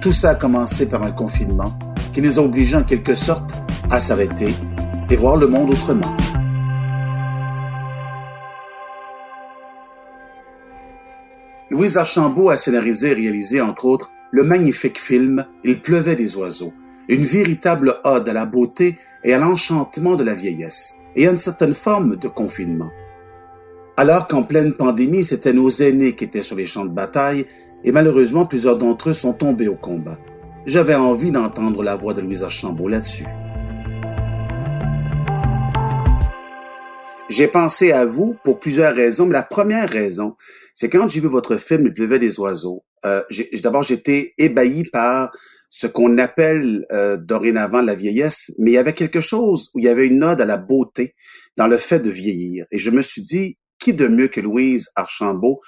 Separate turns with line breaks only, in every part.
Tout ça a commencé par un confinement qui nous a obligés en quelque sorte à s'arrêter et voir le monde autrement. Louise Archambault a scénarisé et réalisé, entre autres, le magnifique film Il pleuvait des oiseaux, une véritable ode à la beauté et à l'enchantement de la vieillesse, et à une certaine forme de confinement. Alors qu'en pleine pandémie, c'étaient nos aînés qui étaient sur les champs de bataille, et malheureusement plusieurs d'entre eux sont tombés au combat. J'avais envie d'entendre la voix de Louise Archambault là-dessus. J'ai pensé à vous pour plusieurs raisons, mais la première raison, c'est quand j'ai vu votre film Il pleuvait des oiseaux. Euh, D'abord, j'étais ébahi par ce qu'on appelle euh, dorénavant la vieillesse, mais il y avait quelque chose où il y avait une ode à la beauté dans le fait de vieillir. Et je me suis dit, qui de mieux que Louise Archambault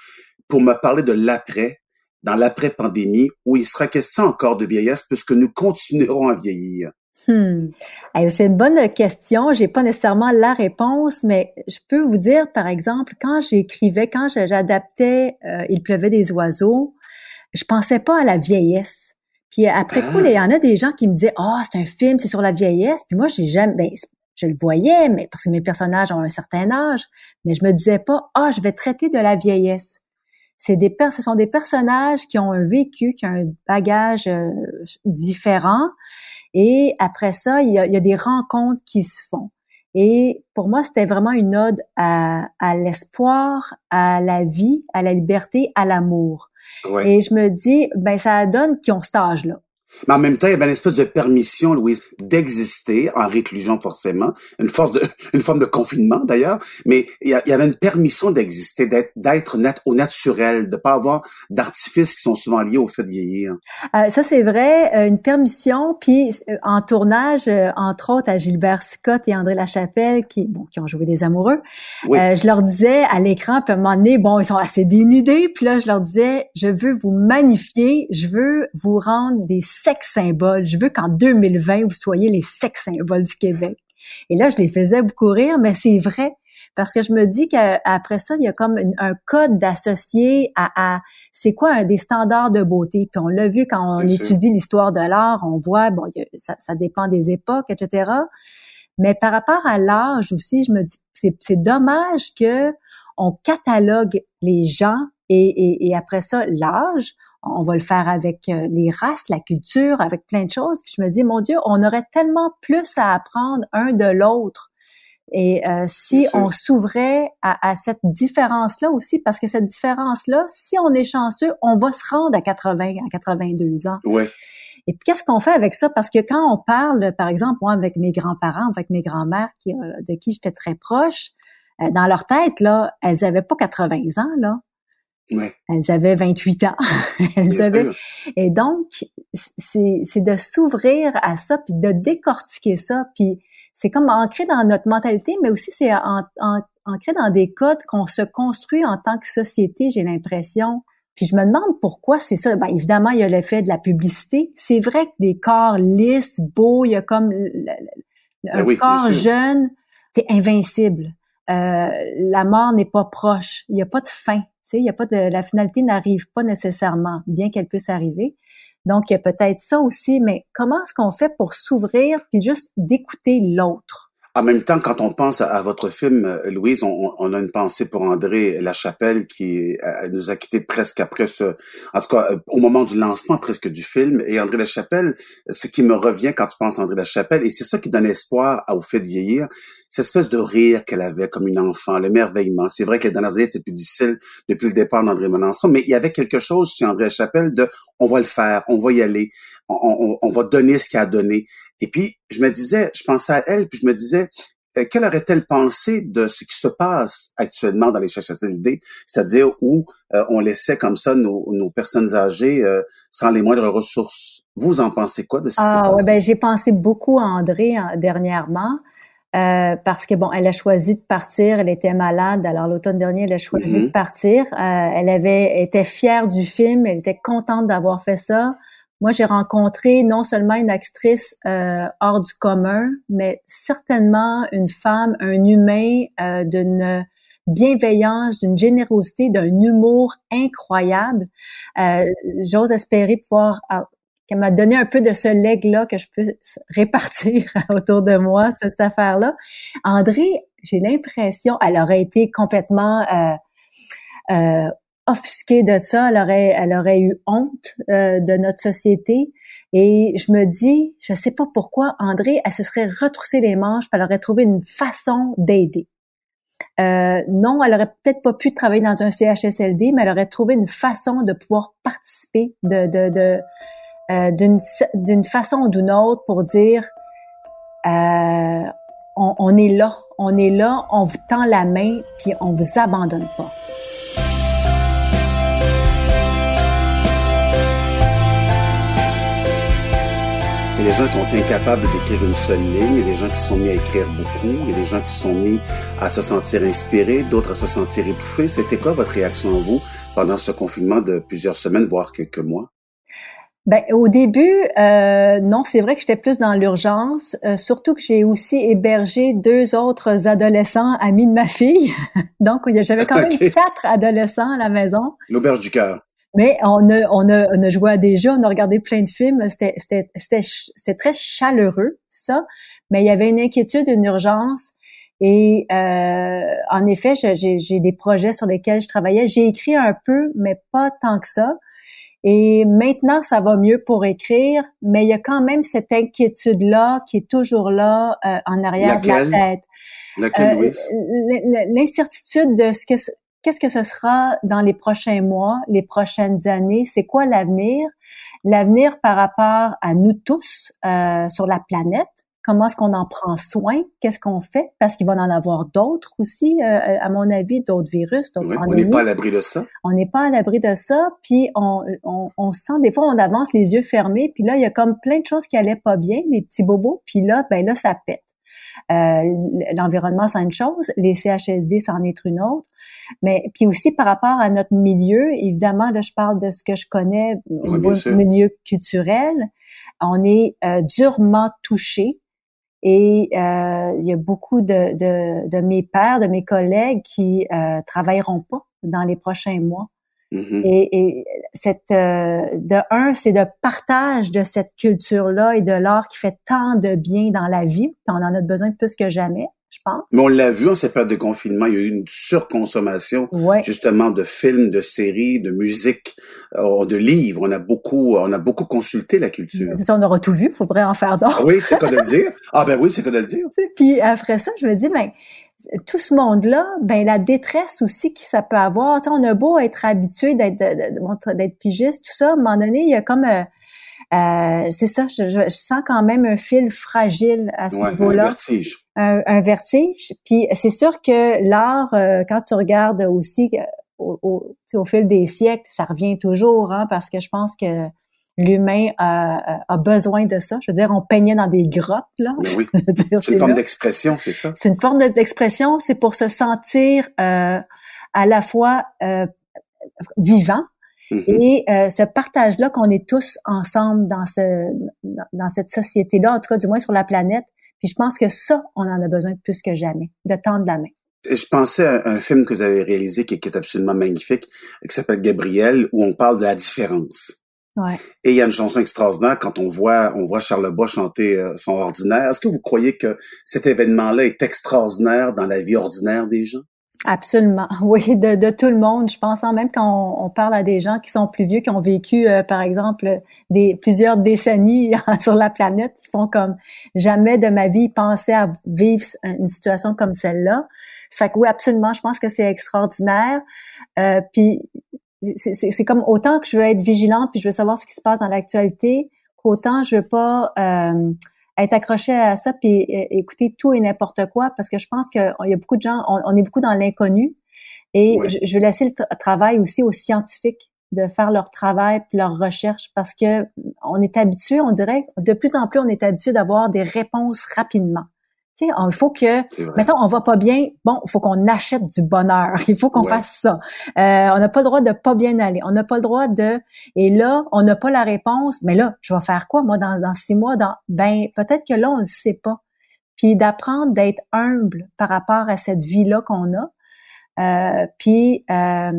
pour me parler de l'après, dans l'après-pandémie, où il sera question encore de vieillesse puisque nous continuerons à vieillir.
Hmm. C'est une bonne question. J'ai pas nécessairement la réponse, mais je peux vous dire, par exemple, quand j'écrivais, quand j'adaptais euh, Il pleuvait des oiseaux, je pensais pas à la vieillesse. Puis après coup, il y en a des gens qui me disaient, ah, oh, c'est un film, c'est sur la vieillesse. Puis moi, j'ai jamais, ben, je le voyais, mais parce que mes personnages ont un certain âge, mais je me disais pas, ah, oh, je vais traiter de la vieillesse. C'est des, ce sont des personnages qui ont un vécu, qui ont un bagage euh, différent. Et après ça, il y, a, il y, a, des rencontres qui se font. Et pour moi, c'était vraiment une ode à, à l'espoir, à la vie, à la liberté, à l'amour. Et je me dis, ben ça donne qu'ils ont cet âge-là.
Mais en même temps, il y avait une espèce de permission, Louise, d'exister en réclusion forcément, une force de, une forme de confinement d'ailleurs, mais il y, avait une permission d'exister, d'être, d'être net, au naturel, de pas avoir d'artifices qui sont souvent liés au fait de vieillir.
Euh, ça c'est vrai, euh, une permission. Puis euh, en tournage, euh, entre autres à Gilbert Scott et André Lachapelle, qui bon, qui ont joué des amoureux, je leur disais à l'écran, puis à un moment donné, bon, ils sont assez dénudés, puis là je leur disais, je veux vous magnifier, je veux vous rendre des sex symboles. Je veux qu'en 2020, vous soyez les sex symboles du Québec. Et là, je les faisais beaucoup rire, mais c'est vrai. Parce que je me dis qu'après ça, il y a comme un code d'associer à, c'est quoi un des standards de beauté? Puis on l'a vu quand on étudie l'histoire de l'art, on voit, bon, ça, ça dépend des époques, etc. Mais par rapport à l'âge aussi, je me dis, c'est dommage que on catalogue les gens et, et, et après ça, l'âge, on va le faire avec euh, les races, la culture, avec plein de choses. Puis je me dis, mon Dieu, on aurait tellement plus à apprendre un de l'autre. Et euh, si on s'ouvrait à, cette différence-là aussi, parce que cette différence-là, si on est chanceux, on va se rendre à 80, à 82 ans.
Ouais.
Et puis qu'est-ce qu'on fait avec ça? Parce que quand on parle, par exemple, moi avec mes grands-parents, avec mes grands-mères, qui, euh, de qui j'étais très proche, dans leur tête là, elles avaient pas 80 ans là.
Ouais.
Elles avaient 28 ans. Elles avaient... Et donc, c'est de s'ouvrir à ça, puis de décortiquer ça, puis c'est comme ancré dans notre mentalité, mais aussi c'est ancré dans des codes qu'on se construit en tant que société, j'ai l'impression. Puis je me demande pourquoi c'est ça. Ben, évidemment, il y a l'effet de la publicité. C'est vrai que des corps lisses, beaux, il y a comme un ben corps jeune, t'es invincible. Euh, la mort n'est pas proche. Il n'y a pas de fin il y a pas de, la finalité n'arrive pas nécessairement, bien qu'elle puisse arriver. Donc, il y a peut-être ça aussi, mais comment est-ce qu'on fait pour s'ouvrir puis juste d'écouter l'autre?
En même temps, quand on pense à, votre film, euh, Louise, on, a une pensée pour André Lachapelle qui euh, nous a quittés presque après ce, en tout cas euh, au moment du lancement presque du film. Et André Lachapelle, ce qui me revient quand tu penses à André Lachapelle, et c'est ça qui donne espoir au fait de vieillir, cette espèce de rire qu'elle avait comme une enfant, l'émerveillement. C'est vrai que dans années, c'était plus difficile depuis le départ d'André Melançon, mais il y avait quelque chose chez André Lachapelle de on va le faire, on va y aller, on, on, on va donner ce qu'il a donné. Et puis, je me disais, je pensais à elle, puis je me disais, euh, quelle aurait-elle pensé de ce qui se passe actuellement dans les CHSLD, c'est-à-dire où euh, on laissait comme ça nos, nos personnes âgées euh, sans les moindres ressources? Vous en pensez quoi de ce qui
ah,
s'est
passé? ben, j'ai pensé beaucoup à André dernièrement. Euh, parce que bon, elle a choisi de partir. Elle était malade. Alors l'automne dernier, elle a choisi mm-hmm. de partir. Euh, elle avait était fière du film. Elle était contente d'avoir fait ça. Moi, j'ai rencontré non seulement une actrice euh, hors du commun, mais certainement une femme, un humain euh, d'une bienveillance, d'une générosité, d'un humour incroyable. Euh, j'ose espérer pouvoir qu'elle m'a donné un peu de ce leg-là que je peux répartir autour de moi, cette affaire-là. André, j'ai l'impression, elle aurait été complètement euh, euh, offusquée de ça, elle aurait, elle aurait eu honte euh, de notre société. Et je me dis, je sais pas pourquoi, André, elle se serait retroussée les manches, elle aurait trouvé une façon d'aider. Euh, non, elle aurait peut-être pas pu travailler dans un CHSLD, mais elle aurait trouvé une façon de pouvoir participer, de, de, de euh, d'une façon ou d'une autre pour dire euh, on, on, est là, on est là, on vous tend la main, puis on vous abandonne pas.
Des gens qui sont incapables d'écrire une seule ligne, il y a des gens qui se sont mis à écrire beaucoup, il y a des gens qui se sont mis à se sentir inspirés, d'autres à se sentir étouffés. C'était quoi votre réaction à vous pendant ce confinement de plusieurs semaines, voire quelques mois?
Ben, au début, euh, non, c'est vrai que j'étais plus dans l'urgence, euh, surtout que j'ai aussi hébergé deux autres adolescents amis de ma fille. Donc, j'avais quand même quatre adolescents à la maison.
L'auberge du cœur.
Mais on a, on, a, on a joué à des jeux, on a regardé plein de films. C'était très chaleureux, ça. Mais il y avait une inquiétude, une urgence. Et euh, en effet, j'ai des projets sur lesquels je travaillais. J'ai écrit un peu, mais pas tant que ça. Et maintenant, ça va mieux pour écrire, mais il y a quand même cette inquiétude-là qui est toujours là euh, en arrière de la tête.
Euh,
l'incertitude de ce que qu'est-ce que ce sera dans les prochains mois, les prochaines années, c'est quoi l'avenir, l'avenir par rapport à nous tous euh, sur la planète, comment est-ce qu'on en prend soin, qu'est-ce qu'on fait, parce qu'il va en avoir d'autres aussi, euh, à mon avis, d'autres virus, d'autres
On n'est pas à l'abri de ça.
On n'est pas à l'abri de ça, puis on, on, on, sent, des fois, on avance les yeux fermés, puis là, il y a comme plein de choses qui allaient pas bien, des petits bobos, puis là, ben là, ça pète. Euh, l'environnement, c'est une chose, les CHLD, c'en est une autre. Mais puis aussi par rapport à notre milieu, évidemment, là, je parle de ce que je connais au milieu culturel. On est euh, durement touché et euh, il y a beaucoup de, de, de, mes pères, de mes collègues qui euh, travailleront pas dans les prochains mois. Mm-hmm. Et, et, cette euh, de un, c'est de partage de cette culture-là et de l'art qui fait tant de bien dans la vie. on en a besoin plus que jamais je pense.
Mais on l'a vu en cette période de confinement, il y a eu une surconsommation justement de films, de séries, de musique, euh, de livres. On a beaucoup, on a beaucoup consulté la culture.
C'est ça, on aura tout vu, il faudrait en faire d'autres.
Ah oui, c'est quoi de le dire. Ah ben oui, c'est quoi de le dire.
Puis après ça, je me dis, ben tout ce monde-là, ben la détresse aussi que ça peut avoir. on a beau être habitué d'être d'être pigiste, tout ça, à un moment donné, il y a comme euh, euh, c'est ça, je, je, sens quand même un fil fragile à ce niveau-là.
Un vertige.
Un, vertige. Puis c'est sûr que l'art, euh, quand tu regardes aussi euh, au, au, fil des siècles, ça revient toujours, hein, parce que je pense que l'humain a, a, besoin de ça. Je veux dire, on peignait dans des grottes, là.
Oui. c'est une forme d'expression, c'est ça.
C'est une forme d'expression, c'est pour se sentir euh, à la fois euh, vivant, Mm-hmm. Et euh, ce partage-là qu'on est tous ensemble dans ce dans cette société-là, en tout cas du moins sur la planète. Puis je pense que ça, on en a besoin plus que jamais, de tendre la main.
Je pensais à un film que vous avez réalisé qui, est absolument magnifique, qui s'appelle Gabriel, où on parle de la différence.
Ouais.
Et il y a une chanson extraordinaire quand on voit on voit Charles Bois chanter euh, son ordinaire. Est-ce que vous croyez que cet événement-là est extraordinaire dans la vie ordinaire des gens?
Absolument, oui, de, de, tout le monde. Je pense en même quand on, parle à des gens qui sont plus vieux, qui ont vécu, euh, par exemple, des plusieurs décennies sur la planète, ils font comme jamais de ma vie penser à vivre une situation comme celle-là. Ça fait que oui, absolument, je pense que c'est extraordinaire. Euh, puis c'est comme autant que je veux être vigilante, puis je veux savoir ce qui se passe dans l'actualité, qu'autant je veux pas euh, être accroché à ça puis écouter tout et n'importe quoi parce que je pense qu'il y a beaucoup de gens, on, est beaucoup dans l'inconnu et je, je, vais laisser le travail aussi aux scientifiques de faire leur travail puis leur recherche parce que on est habitué, on dirait, de plus en plus on est habitué d'avoir des réponses rapidement. Il faut que, mettons, on va pas bien, bon, il faut qu'on achète du bonheur, il faut qu'on fasse ça. Euh, on n'a pas le droit de pas bien aller, on n'a pas le droit de, et là, on n'a pas la réponse, mais là, je vais faire quoi, moi, dans, dans six mois, dans, ben, peut-être que là, on ne sait pas. Puis d'apprendre d'être humble par rapport à cette vie-là qu'on a, euh, puis euh,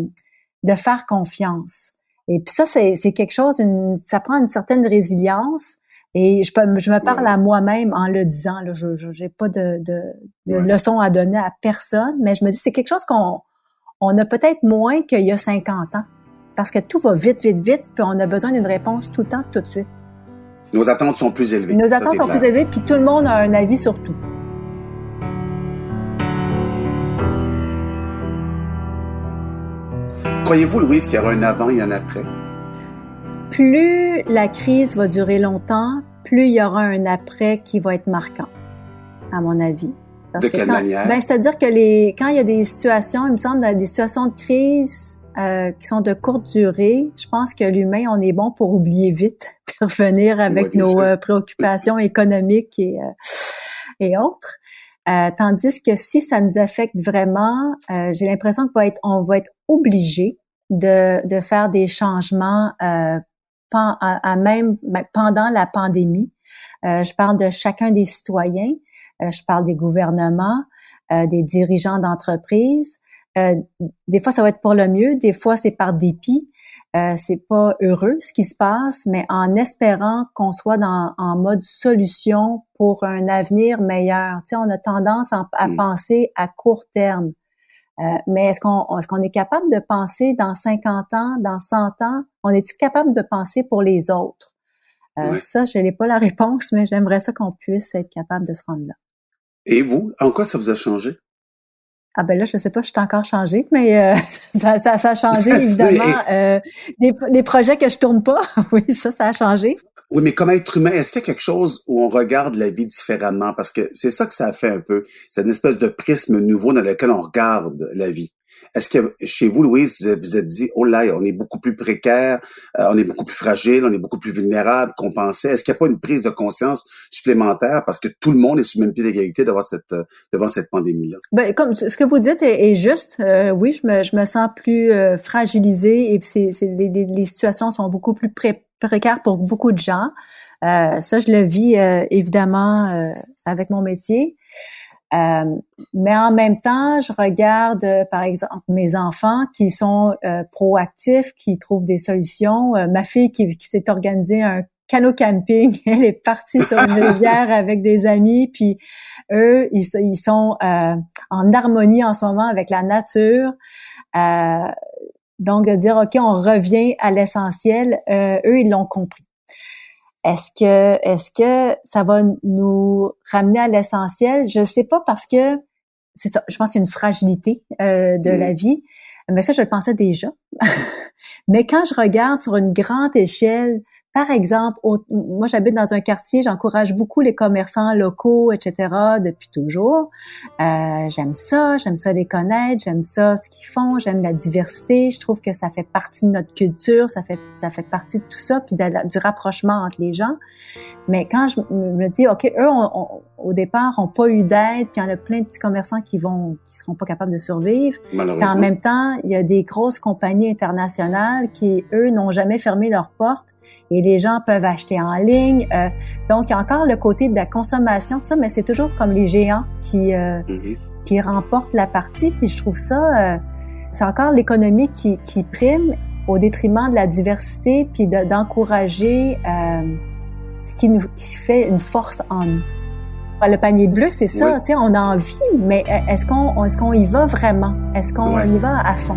de faire confiance. Et puis ça, c'est quelque chose, une, ça prend une certaine résilience. Et je, peux, je me parle à moi-même en le disant. Là, je n'ai pas de, de, de leçon à donner à personne, mais je me dis c'est quelque chose qu'on on a peut-être moins qu'il y a 50 ans. Parce que tout va vite, vite, vite, puis on a besoin d'une réponse tout le temps, tout de suite.
Nos attentes sont plus élevées.
Nos attentes sont plus élevées, puis tout le monde a un avis sur tout.
Croyez-vous, Louise, qu'il y aura un avant et un après?
Plus la crise va durer longtemps, plus il y aura un après qui va être marquant, à mon avis.
de quelle manière?
Ben, c'est-à-dire que les, quand il y a des situations, il me semble, des situations de crise euh, qui sont de courte durée, je pense que l'humain, on est bon pour oublier vite, pour revenir avec nos euh, préoccupations économiques et, euh, et autres. Euh, tandis que si ça nous affecte vraiment, euh, j'ai l'impression qu'on va être, on va être obligé de, de faire des changements euh, à, même ben, pendant la pandémie. je parle de chacun des citoyens, je parle des gouvernements, des dirigeants d'entreprises. des fois, ça va être pour le mieux, des fois, c'est par dépit. Euh, c'est pas heureux ce qui se passe, mais en espérant qu'on soit dans, en mode solution pour un avenir meilleur. Tu sais, on a tendance à, mm. penser à court terme. Euh, mais est-ce qu'on est, qu'on est capable de penser dans 50 ans, dans 100 ans? On est-tu capable de penser pour les autres? Euh, Ça, je n'ai pas la réponse, mais j'aimerais ça qu'on puisse être capable de se rendre là.
Et vous, en quoi ça vous a changé?
Ah ben là, je sais pas, je suis encore changé, mais euh, ça, ça, ça, a changé évidemment. euh, des, des, projets que je tourne pas, oui, ça, ça a changé.
Oui, mais comme être humain, est-ce qu'il y a quelque chose où on regarde la vie différemment? Parce que c'est ça que ça a fait un peu. C'est une espèce de prisme nouveau dans lequel on regarde la vie. Est-ce que chez vous, Louise, vous vous êtes dit, oh là, on est beaucoup plus précaire, euh, on est beaucoup plus fragile, on est beaucoup plus vulnérable qu'on pensait. Est-ce qu'il n'y a pas une prise de conscience supplémentaire parce que tout le monde est sur le même pied d'égalité devant cette euh, devant cette pandémie-là?
Ben, comme ce que vous dites est, juste, euh, oui, je me, je me sens plus fragilisée et c'est, les, les, situations sont beaucoup plus précaires pour beaucoup de gens. ça, je le vis évidemment avec mon métier. Euh, mais en même temps, je regarde, euh, par exemple, mes enfants qui sont euh, proactifs, qui trouvent des solutions. ma fille qui, qui s'est organisée un canot camping, elle est partie sur une rivière avec des amis, puis eux, ils, ils sont en harmonie en ce moment avec la nature. donc, de dire, OK, on revient à l'essentiel, eux, ils l'ont compris. Est-ce que est-ce que ça va nous ramener à l'essentiel? Je sais pas parce que c'est ça. Je pense qu'il y a une fragilité euh, de la vie, mais ça je le pensais déjà. mais quand je regarde sur une grande échelle par exemple, moi j'habite dans un quartier, j'encourage beaucoup les commerçants locaux, etc. depuis toujours. Euh, j'aime ça, j'aime ça les connaître, j'aime ça ce qu'ils font, j'aime la diversité. Je trouve que ça fait partie de notre culture, ça fait ça fait partie de tout ça, puis du rapprochement entre les gens. Mais quand je me dis, ok, eux au départ ont pas eu d'aide, puis il y en a plein de petits commerçants qui vont qui seront pas capables de survivre. en même temps, il y a des grosses compagnies internationales qui eux n'ont jamais fermé leurs portes et les gens peuvent acheter en ligne. Euh, donc, il y a encore le côté de la consommation, tout ça, mais c'est toujours comme les géants qui, euh, mm-hmm. qui remportent la partie. Puis je trouve ça, euh, c'est encore l'économie qui, qui prime au détriment de la diversité, puis d'encourager ce qui nous qui fait une force en nous. Le panier bleu, c'est ça, tu sais, on a envie, mais est-ce qu'on est-ce qu'on y va vraiment? Est-ce qu'on y va à fond?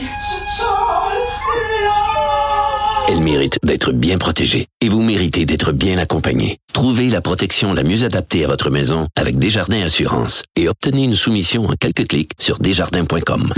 Mérite d'être bien protégée et vous méritez d'être bien accompagnée. Trouvez la protection la mieux adaptée à votre maison avec Desjardins Assurance et obtenez une soumission en quelques clics sur desjardins.com.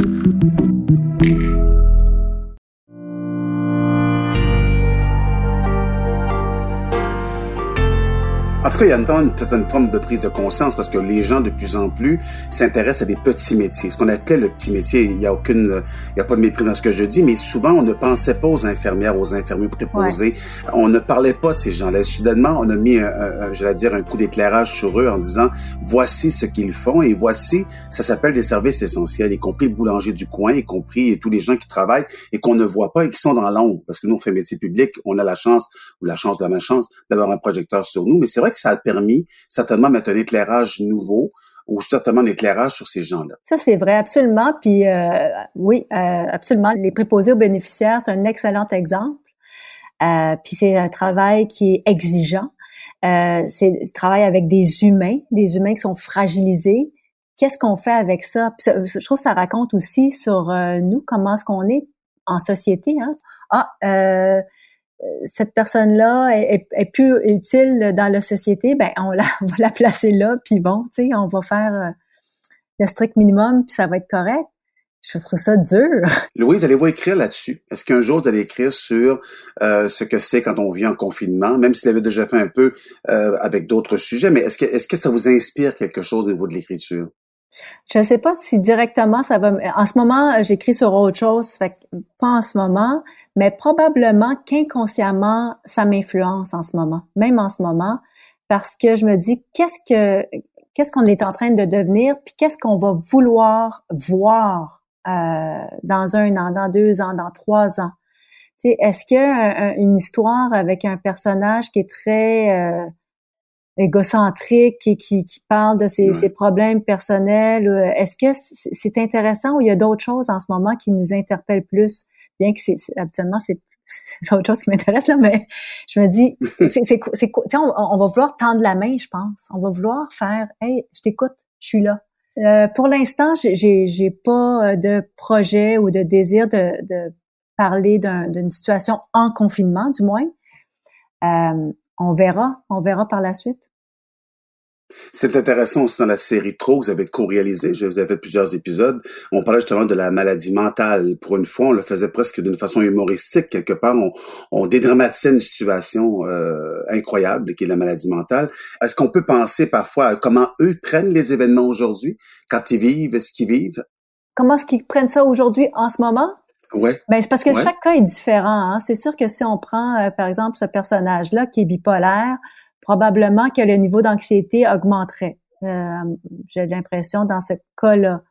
En tout cas, il y a une, une forme de prise de conscience parce que les gens de plus en plus s'intéressent à des petits métiers. Ce qu'on appelait le petit métier, il n'y a aucune, il y a pas de mépris dans ce que je dis, mais souvent on ne pensait pas aux infirmières, aux infirmiers préposés. On ne parlait pas de ces gens-là. Soudainement, on a mis, un, vais dire, un coup d'éclairage sur eux en disant voici ce qu'ils font et voici, ça s'appelle des services essentiels, y compris le boulanger du coin, y compris tous les gens qui travaillent et qu'on ne voit pas et qui sont dans l'ombre. Parce que nous, on fait métier public, on a la chance ou la chance de la malchance d'avoir un projecteur sur nous, mais c'est vrai que ça a permis certainement mettre un éclairage nouveau ou certainement un éclairage sur ces gens-là.
Ça, c'est vrai, absolument. Puis euh, oui, euh, absolument. Les préposés aux bénéficiaires, c'est un excellent exemple. Euh, puis c'est un travail qui est exigeant. Euh, c'est travail avec des humains, des humains qui sont fragilisés. Qu'est-ce qu'on fait avec ça? je trouve que ça raconte aussi sur euh, nous, comment est-ce qu'on est en société. Hein? Ah, euh, cette personne-là est, est, plus utile dans la société, ben on, la, va la placer là, puis bon, tu sais, on va faire euh, le strict minimum, puis ça va être correct. Je trouve ça dur.
Louise, allez-vous écrire là-dessus? Est-ce qu'un jour, vous allez écrire sur euh, ce que c'est quand on vit en confinement, même si vous l'avez déjà fait un peu euh, avec d'autres sujets, mais est-ce que, est-ce que ça vous inspire quelque chose au niveau de l'écriture?
Je ne sais pas si directement ça va. En ce moment, j'écris sur autre chose, pas en ce moment, mais probablement qu'inconsciemment, ça m'influence en ce moment, même en ce moment, parce que je me dis qu'est-ce que qu'est-ce qu'on est en train de devenir, puis qu'est-ce qu'on va vouloir voir euh, dans un an, dans deux ans, dans trois ans? Est-ce que une histoire avec un personnage qui est très euh, égocentrique qui, qui, qui parle de ses, ses problèmes personnels. Euh, est-ce que c'est intéressant ou il y a d'autres choses en ce moment qui nous interpellent plus? Bien que c'est habituellement c'est autre chose qui m'intéresse là, mais je me dis c'est on, on va vouloir tendre la main, je pense. On va vouloir faire hey, je t'écoute, je suis là. Euh, pour l'instant, j'ai j'ai pas euh, de projet ou de désir de, de parler d'une situation en confinement, du moins. Euh, on verra, on verra par la suite.
C'est intéressant aussi dans la série Trop que vous avez co-réalisé, je vous avez fait plusieurs épisodes. On parlait justement de la maladie mentale. Pour une fois, on le faisait presque d'une façon humoristique. Quelque part, on, on dédramatisait une situation euh, incroyable qui est la maladie mentale. Est-ce qu'on peut penser parfois à comment eux prennent les événements aujourd'hui, quand ils vivent ce qu'ils vivent?
Comment est-ce qu'ils prennent ça aujourd'hui, en ce moment?
Ouais.
Ben, c'est parce que chaque cas est différent. Hein. C'est sûr que si on prend, euh, par exemple, ce personnage-là qui est bipolaire, probablement que le niveau d'anxiété augmenterait. Euh, J'ai l'impression dans ce cas-là.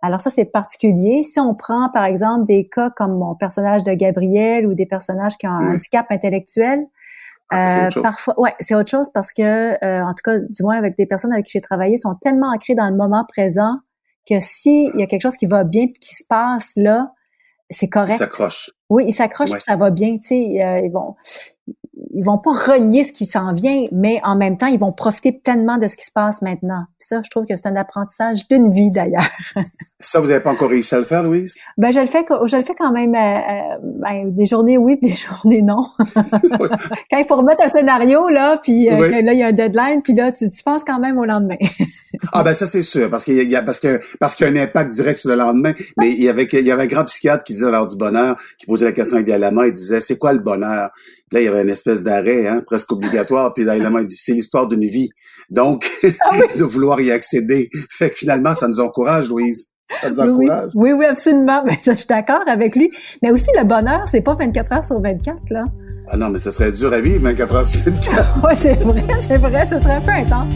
Alors ça, c'est particulier. Si on prend, par exemple, des cas comme mon personnage de Gabriel ou des personnages qui ont un handicap intellectuel, ah, euh, parfois, ouais, c'est autre chose parce que, euh, en tout cas, du moins avec des personnes avec qui j'ai travaillé, sont tellement ancrées dans le moment présent que s'il y a quelque chose qui va bien qui se passe là, c'est correct. Ils
s'accrochent.
Oui, ils s'accrochent ça va bien. Tu sais, euh, ils vont, ils vont pas renier ce qui s'en vient, mais en même temps, ils vont profiter pleinement de ce qui se passe maintenant. ça, je trouve que c'est un apprentissage d'une vie d'ailleurs.
ça, vous n'avez pas encore réussi à le faire, Louise?
Ben, je le fais, je le fais quand même. Euh, euh, ben, des journées oui, des journées non. quand il faut remettre un scénario là, puis euh, là il y a un deadline, puis là tu, tu penses quand même au lendemain.
ah ben ça c'est sûr, parce qu'il y a parce que parce qu'il y a un impact direct sur le lendemain. Mais il y avait il y avait un grand psychiatre qui disait lors du bonheur, qui posait la question à main, il disait c'est quoi le bonheur? Là, il y avait une espèce d'arrêt, hein, presque obligatoire. Puis là, il dit, c'est l'histoire d'une vie. Donc, ah de vouloir y accéder. Fait que finalement, ça nous encourage, Louise. Ça nous encourage.
Oui, oui, absolument. Mais ça, je suis d'accord avec lui. Mais aussi, le bonheur, c'est pas 24 heures sur 24, là.
Ah non, mais ça serait dur à vivre 24 heures sur 24.
oui, c'est vrai, c'est vrai. Ce serait un peu intense.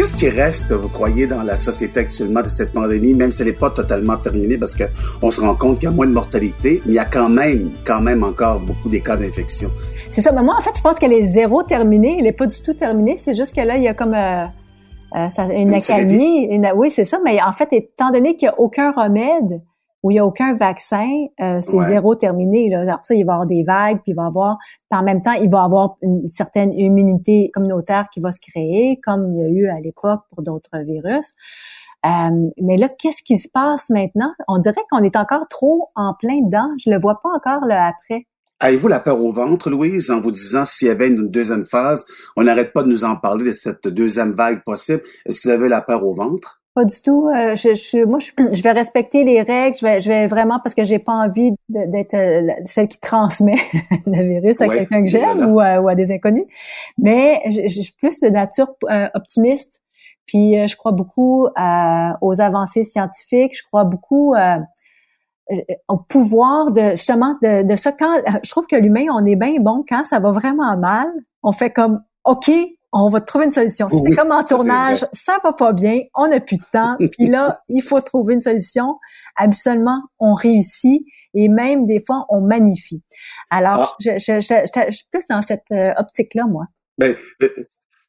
Qu'est-ce qui reste, vous croyez, dans la société actuellement de cette pandémie, même si elle n'est pas totalement terminée, parce qu'on se rend compte qu'il y a moins de mortalité, mais il y a quand même, quand même encore beaucoup des cas d'infection?
C'est ça. Mais moi, en fait, je pense qu'elle est zéro terminée. Elle est pas du tout terminée. C'est juste que là, il y a comme euh, euh ça, une, académie. oui, c'est ça. Mais en fait, étant donné qu'il n'y a aucun remède où il n'y a aucun vaccin, euh, c'est zéro terminé. Là. Alors ça, il va y avoir des vagues, puis il va y avoir, par même temps, il va y avoir une certaine immunité communautaire qui va se créer, comme il y a eu à l'époque pour d'autres virus. Euh, mais là, qu'est-ce qui se passe maintenant? On dirait qu'on est encore trop en plein dedans. Je le vois pas encore là après.
Avez-vous la peur au ventre, Louise, en vous disant s'il y avait une deuxième phase, on n'arrête pas de nous en parler de cette deuxième vague possible? Est-ce que vous avez la peur au ventre?
Pas du tout. Euh, je, je, moi, je, vais respecter les règles. Je vais, je vais vraiment parce que j'ai pas envie d'être euh, celle qui transmet le virus à quelqu'un que j'aime ou, ou, à des inconnus. Mais je, suis plus de nature optimiste. Puis euh, je crois beaucoup euh, aux avancées scientifiques. Je crois beaucoup euh, au pouvoir de justement de, de ça. Quand je trouve que l'humain, on est bien bon quand ça va vraiment mal. On fait comme OK, on va trouver une solution. c'est comme en tournage, ça, va pas bien, on n'a plus de temps, puis là, il faut trouver une solution. Absolument, on réussit et même des fois, on magnifie. Alors, ah. je, je, je, je, suis plus dans cette optique-là, moi.
Ben,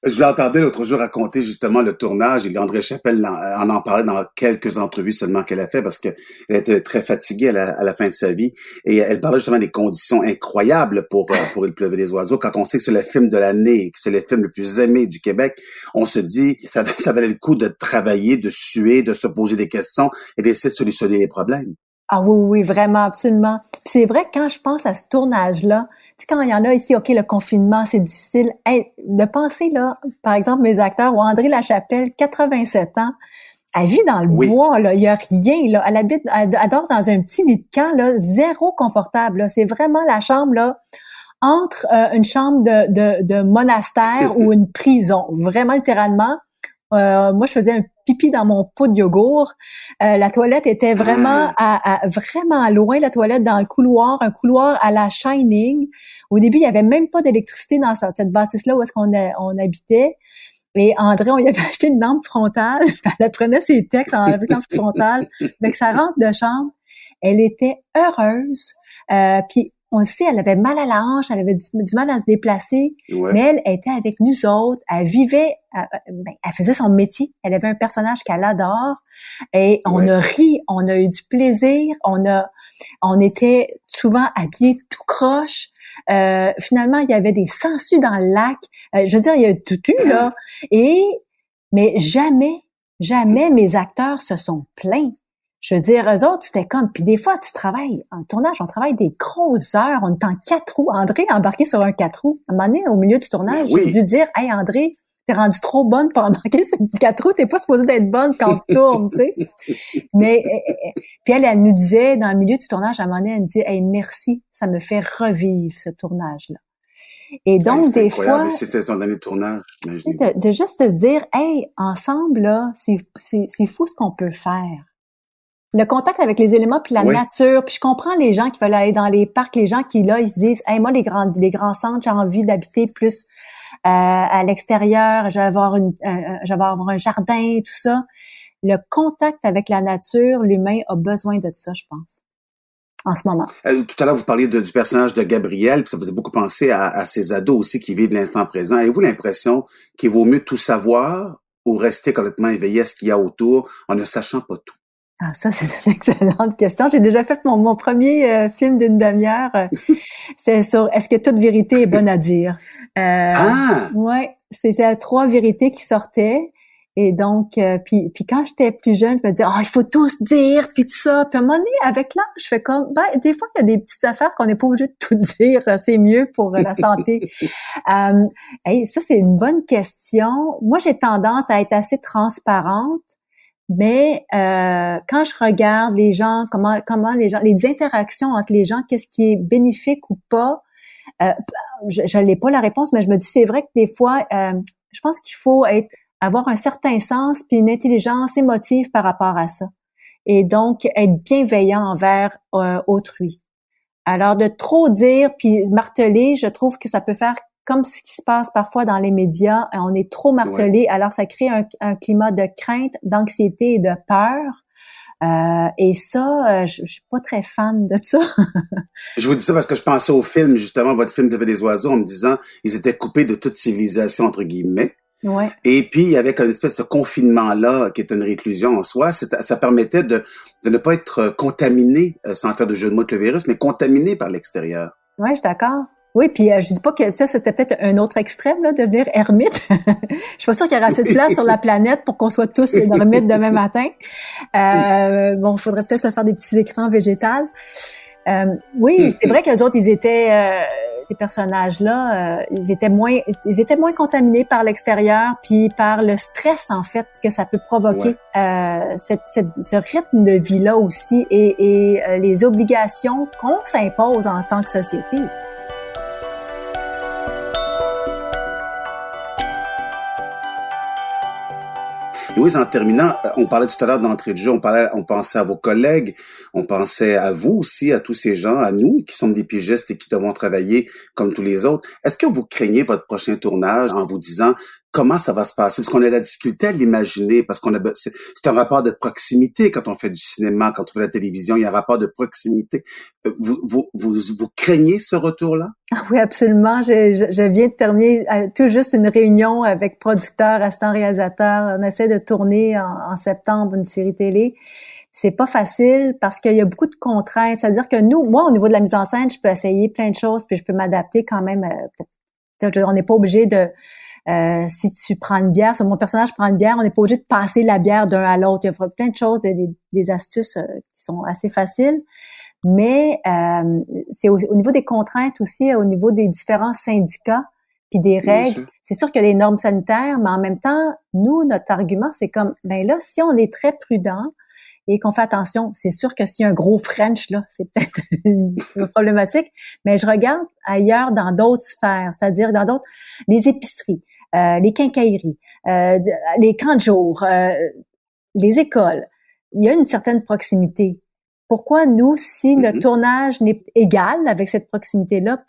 je l'entendais l'autre jour raconter justement le tournage et André Chapelle en, en parlait dans quelques entrevues seulement qu'elle a fait parce qu'elle était très fatiguée à la, fin de sa vie et elle parlait justement des conditions incroyables pour euh, pour Il pleuvait des oiseaux. Quand on sait que c'est le film de l'année, que c'est le film le plus aimé du Québec, on se dit ça, ça valait le coup de travailler, de suer, de se poser des questions et d'essayer de solutionner les problèmes.
Ah oui, oui, vraiment, absolument. C'est vrai que quand je pense à ce tournage-là, quand il y en a ici, OK, le confinement, c'est difficile. de penser, là, par exemple, mes acteurs, ou André Lachapelle, 87 ans, elle vit dans le bois, là, il y a rien, là. Elle habite, elle, dort dans un petit lit de camp, là, zéro confortable, C'est vraiment la chambre, là, entre euh, une chambre de, de, de monastère ou une prison, vraiment littéralement. Euh, moi, je faisais un pipi dans mon pot de yogourt. Euh, la toilette était vraiment ah. à, vraiment loin, la toilette dans le couloir, un couloir à la Shining. Au début, il y avait même pas d'électricité dans cette bâtisse-là où est-ce qu'on on habitait. Et André, on y avait acheté une lampe frontale. Elle prenait ses textes en lampe frontale. Avec sa rampe de chambre, elle était heureuse. Euh, puis on sait, elle avait mal à la hanche, elle avait du, mal à se déplacer, mais elle était avec nous autres, elle vivait, elle, ben, elle, faisait son métier, elle avait un personnage qu'elle adore, et on a ri, on a eu du plaisir, on a, on était souvent habillés tout croche. Euh, finalement, il y avait des sangsues dans le lac. Euh, je veux dire, il y a tout eu là, et mais jamais, jamais mes acteurs se sont plaints. Je veux dire, eux autres, c'était comme, puis des fois, tu travailles, en tournage, on travaille des grosses heures, on est en quatre roues. André a embarqué sur un quatre roues. À un moment donné, au milieu du tournage, j'ai dû dire, hey, André, t'es rendu trop bonne pour embarquer sur une quatre roues, t'es pas supposée d'être bonne quand tu tournes, tu sais. Mais, eh, eh, eh, puis elle, elle nous disait, dans le milieu du tournage, à un moment donné, elle nous disait, hey, merci, ça me fait revivre ce tournage-là.
Et donc, des fois... C'était ton année de tournage,
de, de, juste te dire, hey, ensemble, là, c'est fou ce qu'on peut faire le contact avec les éléments puis la nature. Puis je comprends les gens qui veulent aller dans les parcs, les gens qui là ils se disent, hey moi les grands les grands centres j'ai envie d'habiter plus euh, à l'extérieur, je vais avoir une, je vais avoir un jardin, tout ça. Le contact avec la nature, l'humain a besoin de ça, je pense. En ce moment.
Euh, tout à l'heure, vous parliez du personnage de Gabriel, puis ça faisait beaucoup penser à, à ces ados aussi qui vivent l'instant présent. Avez-vous l'impression qu'il vaut mieux tout savoir ou rester complètement éveillé à ce qu'il y a autour en ne sachant pas tout?
Ah, ça, c'est une excellente question. J'ai déjà fait mon, mon premier euh, film d'une demi-heure. Euh, c'est sur est-ce que toute vérité est bonne à dire?
Euh, ah!
Ouais, c'était trois vérités qui sortaient. Et donc, euh, puis, puis quand j'étais plus jeune, je me disais, oh, il faut tous dire, puis tout ça. Puis à un moment donné, avec l'âge, je fais comme, ben, des fois, il y a des petites affaires qu'on n'est pas obligé de tout dire. C'est mieux pour la santé. euh, ça, c'est une bonne question. Moi, j'ai tendance à être assez transparente. Mais euh, quand je regarde les gens, comment comment les gens, les interactions entre les gens, qu'est-ce qui est bénéfique ou pas, euh, je n'ai pas la réponse, mais je me dis c'est vrai que des fois, euh, je pense qu'il faut être avoir un certain sens puis une intelligence émotive par rapport à ça, et donc être bienveillant envers euh, autrui. Alors de trop dire puis marteler, je trouve que ça peut faire comme ce qui se passe parfois dans les médias, euh, on est trop martelé, alors ça crée un, climat de crainte, d'anxiété et de peur. Euh, et ça, je, je suis pas très fan de ça.
je vous dis ça parce que je pensais au film, justement, votre film devait des oiseaux, en me disant ils étaient coupés de toute civilisation entre guillemets.
Ouais.
Et puis, avec un espèce de confinement-là, qui est une réclusion en soi, ça permettait de, de ne pas être contaminé, sans faire de jeu de mots avec le virus, mais contaminé par l'extérieur.
Oui, je suis d'accord. Oui, puis euh, je dis pas que ça, c'était peut-être un autre extrême, là, devenir ermite. je suis pas sûre qu'il y aura assez de place sur la planète pour qu'on soit tous ermites demain matin. Euh, bon, il faudrait peut-être faire des petits écrans végétales. Euh, oui, c'est vrai qu'eux autres, ils étaient euh, ces personnages-là, euh, ils étaient moins, ils étaient moins contaminés par l'extérieur, puis par le stress en fait que ça peut provoquer cette, cette, ce rythme de vie-là aussi et, et les obligations qu'on s'impose en tant que société.
Louise, en terminant, euh, on parlait tout à l'heure d'entrée de jeu, on parlait, on pensait à vos collègues, on pensait à vous aussi, à tous ces gens, à nous qui sommes des pigistes et qui devons travailler comme tous les autres. Est-ce que vous craignez votre prochain tournage en vous disant comment ça va se passer? Parce qu'on a la difficulté à l'imaginer, parce qu'on a, c'est un rapport de proximité quand on fait du cinéma, quand on fait la télévision, il y a un rapport de proximité. Euh, vous, vous, vous, craignez ce retour-là?
Ah oui, absolument. Je, je, viens de terminer euh, tout juste une réunion avec producteurs, assistants réalisateurs. On essaie de tourner en, septembre une série télé c'est pas facile parce qu'il y a beaucoup de contraintes. C'est-à-dire que nous, moi, au niveau de la mise en scène, je peux essayer plein de choses, puis je peux m'adapter quand même. Euh, on n'est pas obligé de euh, si tu prends une bière, si mon personnage prend une bière, on n'est pas obligé de passer la bière d'un à l'autre. Il y a plein de choses, des, astuces euh, qui sont assez faciles. Mais euh, c'est au, niveau des contraintes aussi, au niveau des différents syndicats puis des règles. C'est sûr qu'il y a des normes sanitaires, mais en même temps, nous, notre argument, c'est comme, ben là, si on est très prudent, et qu'on fait attention. C'est sûr que s'il y a un gros French, là, c'est peut-être une problématique, mais je regarde ailleurs dans d'autres sphères, c'est-à-dire dans d'autres, les épiceries, les quincailleries, euh, les camps de jour, euh, les écoles. Il y a une certaine proximité. Pourquoi nous, si le mm-hmm. tournage n'est égal avec cette proximité-là,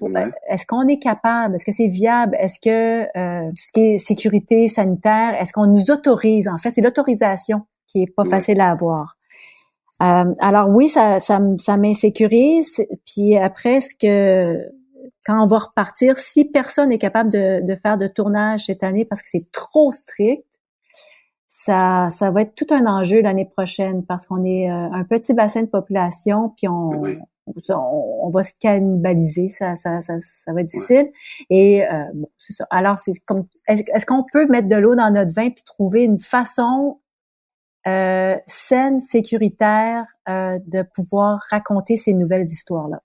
est-ce qu'on est capable, est-ce que c'est viable, est-ce que tout ce qui est sécurité sanitaire, est-ce qu'on nous autorise, en fait, c'est l'autorisation qui est pas facile à avoir. alors oui, ça, ça, ça m'insécurise. Puis après, ce que quand on va repartir, si personne n'est capable de, faire de tournage cette année parce que c'est trop strict, ça, ça va être tout un enjeu l'année prochaine parce qu'on est euh, un petit bassin de population, puis on, on, va se cannibaliser, ça, ça, ça, ça va être difficile. Et euh, bon, c'est ça. Alors, c'est comme, est-ce, qu'on peut mettre de l'eau dans notre vin puis trouver une façon euh, saine, sécuritaire de pouvoir raconter ces nouvelles histoires-là?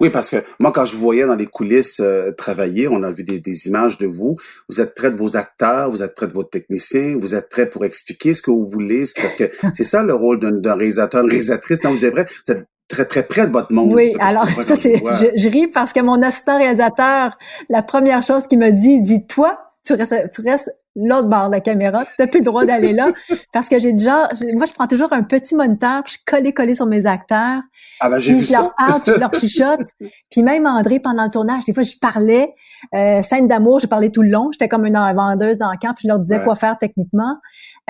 Oui, parce que moi, quand je vous voyais dans les coulisses euh, travailler, on a vu des, des, images de vous. Vous êtes près de vos acteurs, vous êtes près de vos techniciens, vous êtes prêt pour expliquer ce que vous voulez. Parce que c'est ça le rôle d'un réalisateur, une réalisatrice. Non, vous êtes vrai, vous êtes très, très près de votre monde.
Oui, alors ça, c'est, je, je, ris parce que mon assistant réalisateur, la première chose qu'il m'a dit, il dit, toi, tu restes, tu restes l'autre bord de la caméra, tu n'as plus le droit d'aller là. Parce que j'ai déjà, moi, je prends toujours un petit moniteur, puis je colle collé sur mes acteurs.
Ah ben, j'ai vu
je leur parle, puis je leur chuchote. puis même André, pendant le tournage, des fois, je parlais, euh, scène d'amour, j'ai parlé tout le long. J'étais comme une vendeuse dans le camp, puis je leur disais quoi faire techniquement.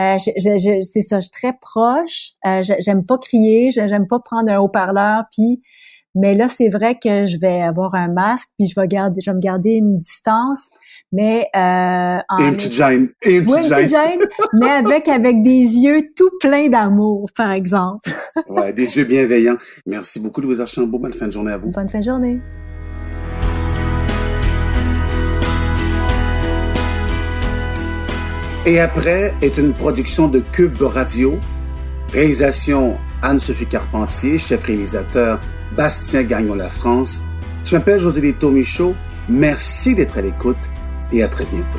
Euh, c'est ça, je suis très proche. Euh, j'aime pas crier, j'aime pas prendre un haut-parleur, puis mais là, c'est vrai que je vais avoir un masque, puis je vais garder, je vais me garder une distance mais euh,
en une petite gêne, une
petite, oui, gêne. mais avec avec des yeux tout pleins d'amour, par exemple.
ouais, des yeux bienveillants. Merci beaucoup, Louise Archambault. Bonne fin de journée à vous.
Bonne fin de journée.
Et après est une production de Cube Radio. Réalisation Anne-Sophie Carpentier, chef réalisateur Bastien Gagnon La France. Je m'appelle José Lito Michaud. Merci d'être à l'écoute et à très bientôt.